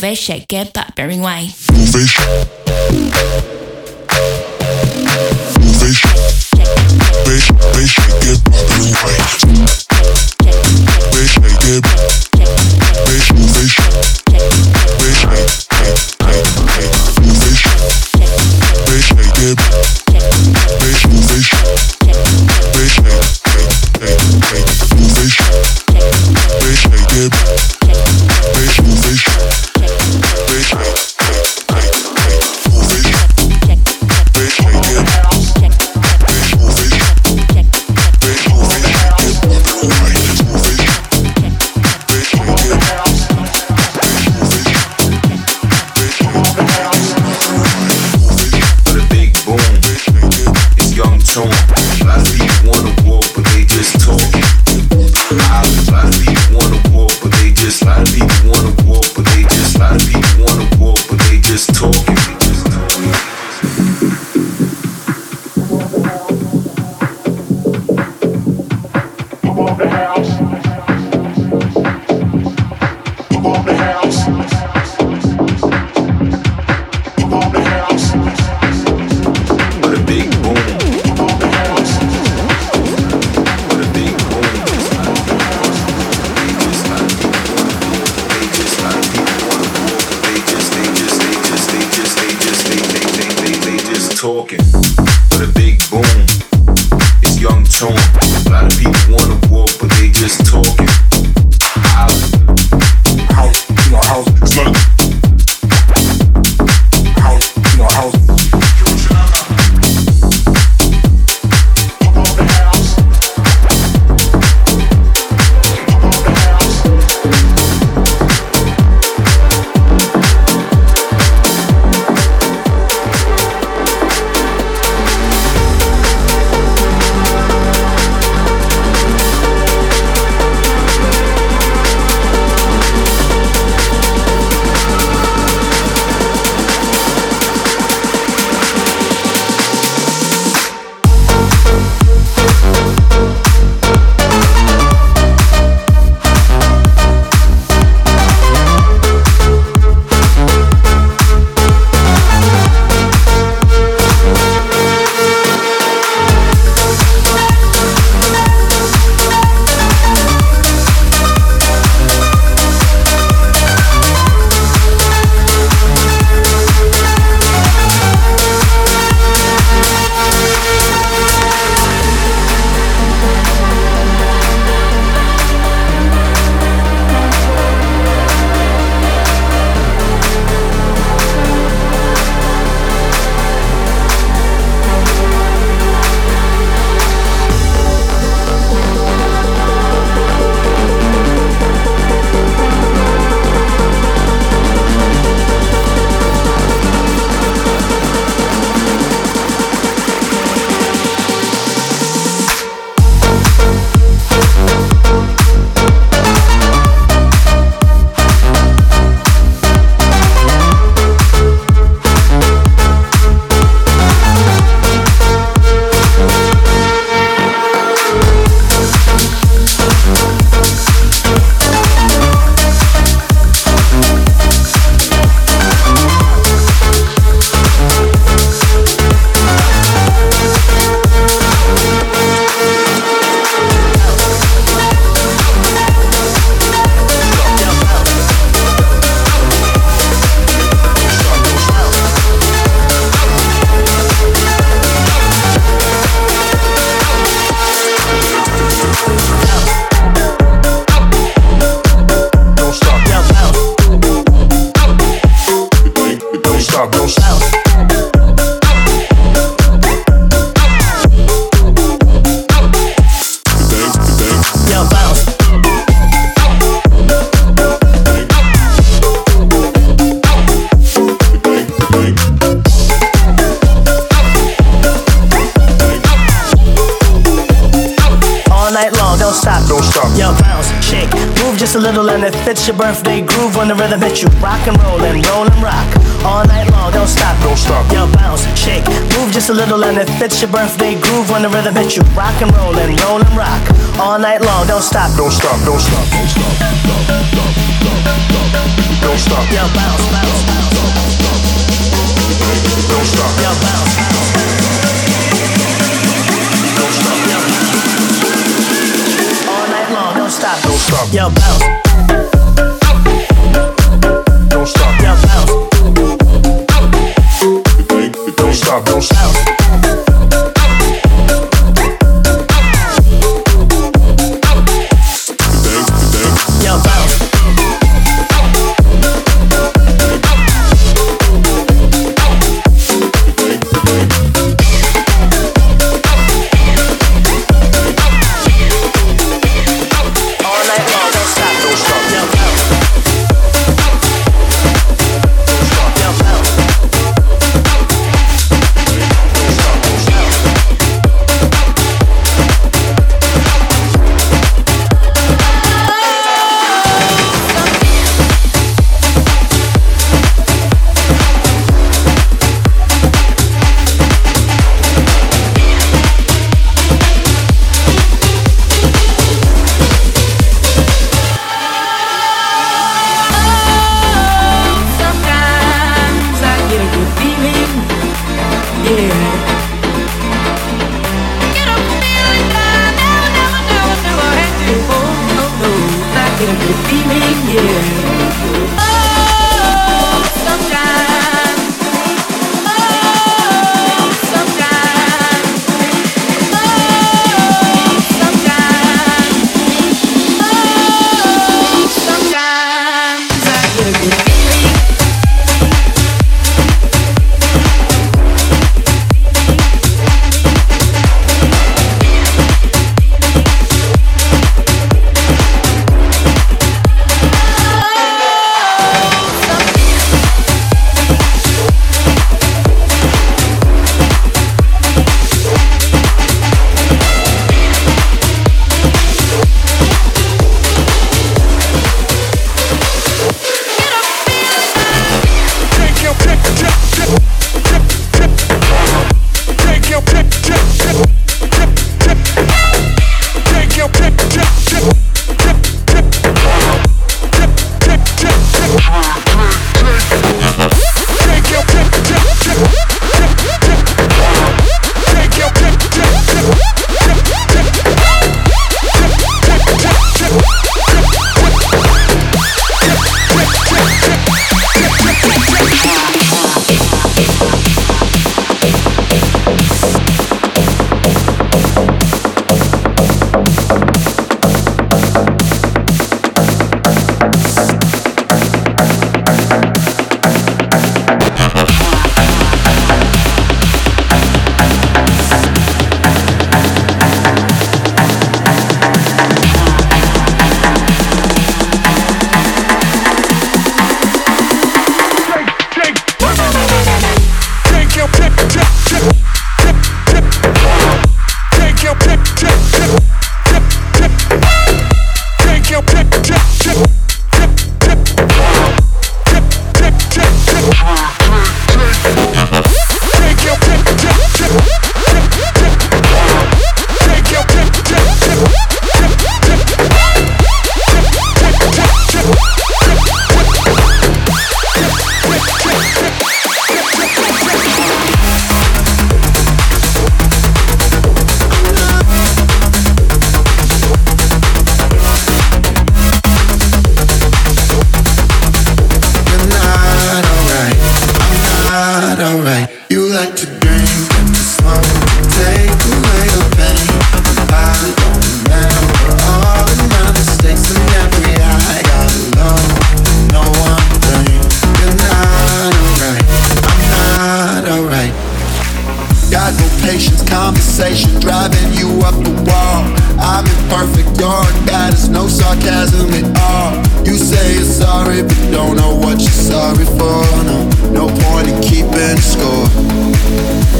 Move shake it back, bearing way. Move shake. Move shake. Shake it but bearing way. Shake it. Just a little and it fits your birthday groove when the rhythm hits you. Rock and roll and roll and rock. All night long, don't stop. Don't stop. Yo, bounce, shake, move just a little and it fits your birthday groove when the rhythm hits you. Rock and roll and roll and rock. All night long, don't stop. Don't stop. Don't stop. Don't stop. Don't stop. don't stop. Yo, bounce, bounce, bounce. Don't stop. Yo, bounce. Yo, bounce. Sorry for. No, no point in keeping score.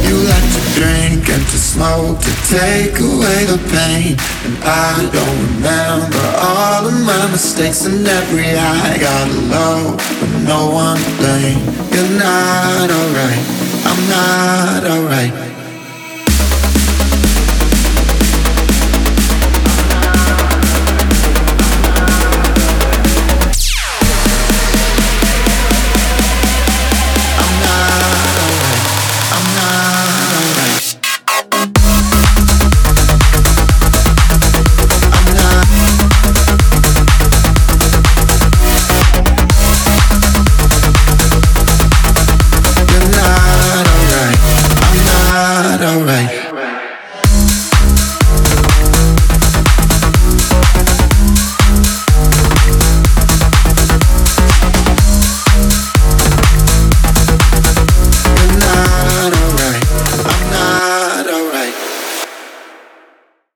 You like to drink and to smoke to take away the pain. And I don't remember all of my mistakes and every I got low, but no one to blame. You're not alright. I'm not alright.